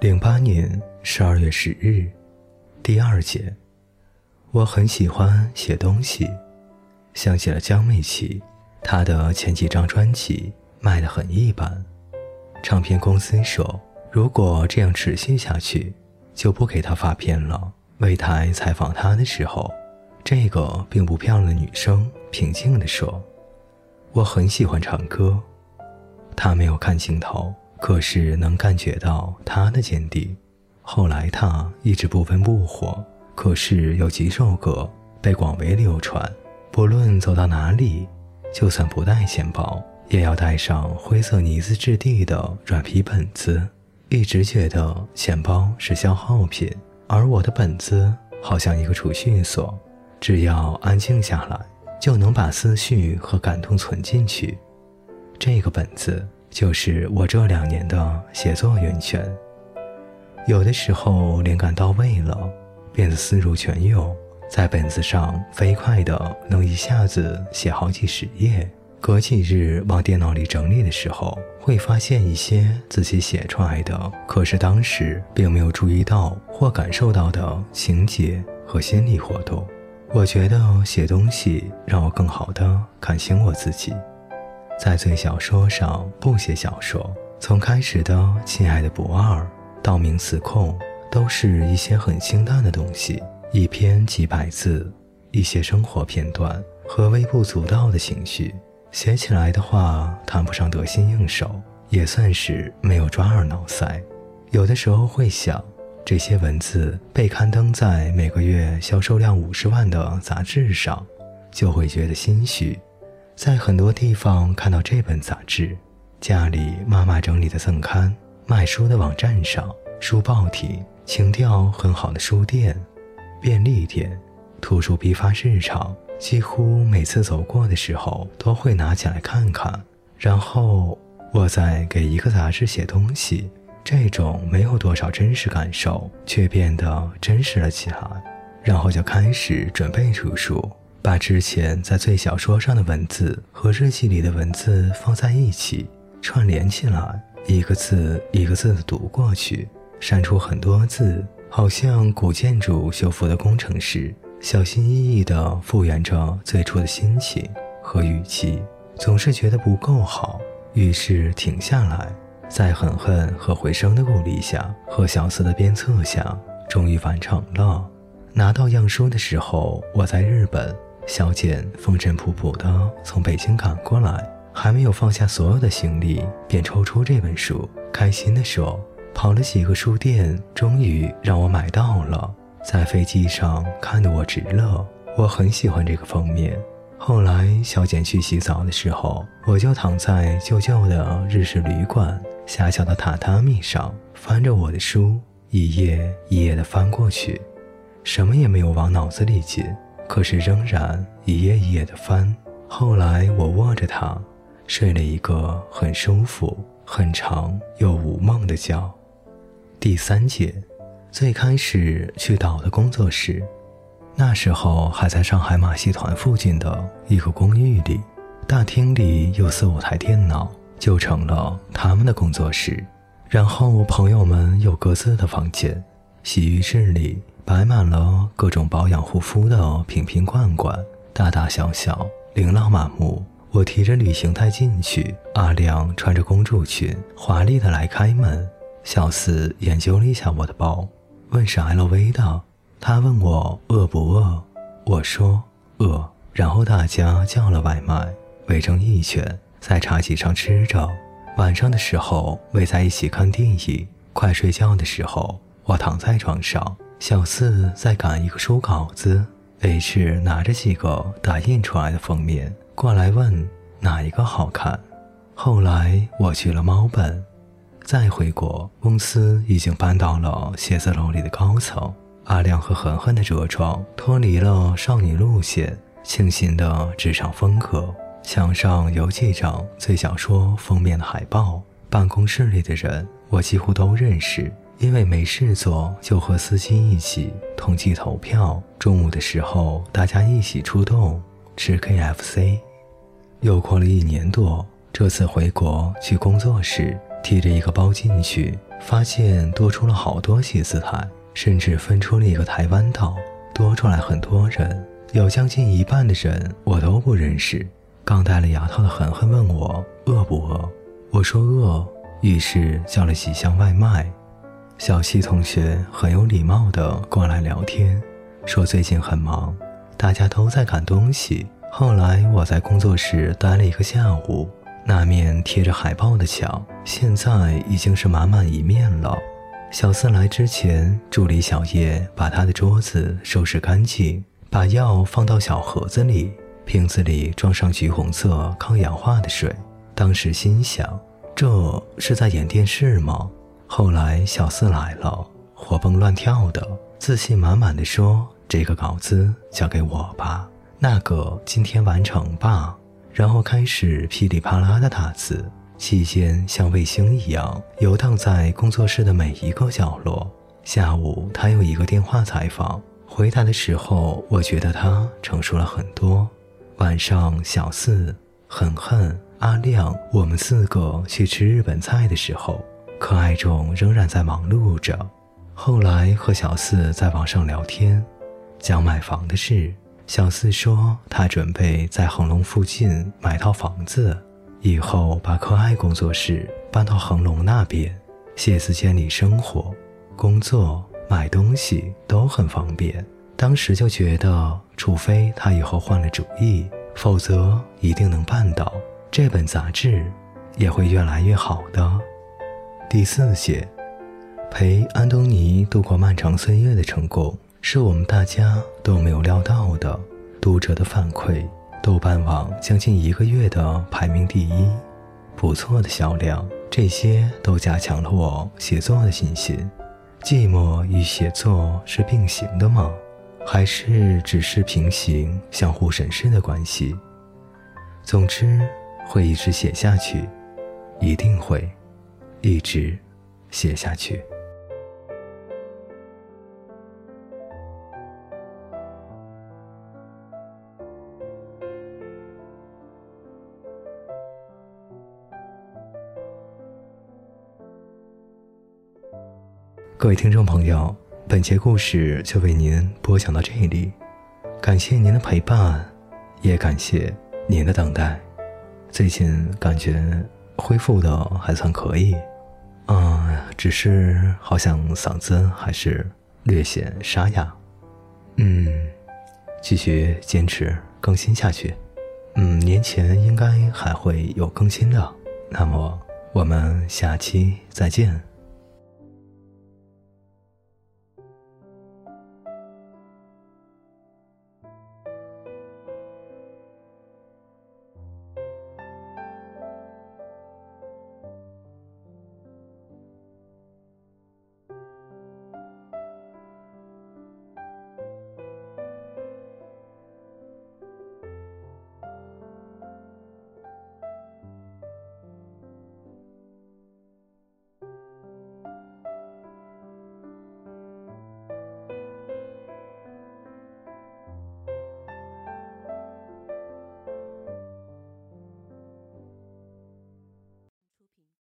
零八年十二月十日，第二节。我很喜欢写东西，想起了江美琪，她的前几张专辑卖得很一般。唱片公司说，如果这样持续下去，就不给她发片了。魏台采访她的时候，这个并不漂亮的女生平静地说：“我很喜欢唱歌。”她没有看镜头。可是能感觉到他的坚定。后来他一直不温不火，可是有几首歌被广为流传。不论走到哪里，就算不带钱包，也要带上灰色呢子质地的软皮本子。一直觉得钱包是消耗品，而我的本子好像一个储蓄所，只要安静下来，就能把思绪和感动存进去。这个本子。就是我这两年的写作源泉。有的时候灵感到位了，变得思如泉涌，在本子上飞快的能一下子写好几十页。隔几日往电脑里整理的时候，会发现一些自己写出来的，可是当时并没有注意到或感受到的情节和心理活动。我觉得写东西让我更好的看清我自己。在最小说上不写小说，从开始的《亲爱的不二》到《名词控》，都是一些很清淡的东西，一篇几百字，一些生活片段和微不足道的情绪。写起来的话，谈不上得心应手，也算是没有抓耳挠腮。有的时候会想，这些文字被刊登在每个月销售量五十万的杂志上，就会觉得心虚。在很多地方看到这本杂志，家里妈妈整理的赠刊，卖书的网站上，书报体，情调很好的书店、便利店、图书批发市场，几乎每次走过的时候都会拿起来看看。然后我再给一个杂志写东西，这种没有多少真实感受，却变得真实了起来。然后就开始准备出书。把之前在最小说上的文字和日记里的文字放在一起，串联起来，一个字一个字的读过去，删除很多字，好像古建筑修复的工程师，小心翼翼地复原着最初的心情和语气，总是觉得不够好，于是停下来，在狠狠和回声的鼓励下和小四的鞭策下，终于完成了。拿到样书的时候，我在日本。小简风尘仆仆地从北京赶过来，还没有放下所有的行李，便抽出这本书，开心地说：“跑了几个书店，终于让我买到了。”在飞机上看得我直乐。我很喜欢这个封面。后来小简去洗澡的时候，我就躺在旧旧的日式旅馆狭小的榻榻米上，翻着我的书，一页一页地翻过去，什么也没有往脑子里进。可是仍然一页一页的翻。后来我握着它，睡了一个很舒服、很长又无梦的觉。第三节，最开始去岛的工作室，那时候还在上海马戏团附近的一个公寓里，大厅里有四五台电脑，就成了他们的工作室。然后朋友们有各自的房间，洗浴室里。摆满了各种保养护肤的瓶瓶罐罐，大大小小，琳琅满目。我提着旅行袋进去，阿亮穿着公主裙，华丽的来开门。小四研究了一下我的包，问是 LV 的。他问我饿不饿，我说饿。然后大家叫了外卖，围成一圈，在茶几上吃着。晚上的时候围在一起看电影，快睡觉的时候，我躺在床上。小四在赶一个书稿子，H 拿着几个打印出来的封面过来问哪一个好看。后来我去了猫本，再回国，公司已经搬到了写字楼里的高层。阿亮和恒恒的着装脱离了少女路线，清新的职场风格。墙上有几张最小说封面的海报，办公室里的人我几乎都认识。因为没事做，就和司机一起统计投票。中午的时候，大家一起出动吃 KFC。又过了一年多，这次回国去工作室，提着一个包进去，发现多出了好多写字台，甚至分出了一个台湾岛，多出来很多人，有将近一半的人我都不认识。刚戴了牙套的恒恒问我饿不饿，我说饿，于是叫了几箱外卖。小西同学很有礼貌地过来聊天，说最近很忙，大家都在赶东西。后来我在工作室待了一个下午。那面贴着海报的墙，现在已经是满满一面了。小四来之前，助理小叶把他的桌子收拾干净，把药放到小盒子里，瓶子里装上橘红色抗氧化的水。当时心想，这是在演电视吗？后来小四来了，活蹦乱跳的，自信满满的说：“这个稿子交给我吧，那个今天完成吧。”然后开始噼里啪啦的打字，期间像卫星一样游荡在工作室的每一个角落。下午他有一个电话采访，回答的时候，我觉得他成熟了很多。晚上小四、狠狠、阿亮，我们四个去吃日本菜的时候，可爱中仍然在忙碌着。后来和小四在网上聊天，讲买房的事。小四说，他准备在恒隆附近买套房子，以后把可爱工作室搬到恒隆那边，写字间里生活、工作、买东西都很方便。当时就觉得，除非他以后换了主意，否则一定能办到。这本杂志也会越来越好的。第四节，陪安东尼度过漫长岁月的成功。是我们大家都没有料到的。读者的反馈，豆瓣网将近一个月的排名第一，不错的销量，这些都加强了我写作的信心。寂寞与写作是并行的吗？还是只是平行、相互审视的关系？总之，会一直写下去，一定会一直写下去。各位听众朋友，本节故事就为您播讲到这里，感谢您的陪伴，也感谢您的等待。最近感觉恢复的还算可以，嗯，只是好像嗓子还是略显沙哑。嗯，继续坚持更新下去。嗯，年前应该还会有更新的。那么我们下期再见。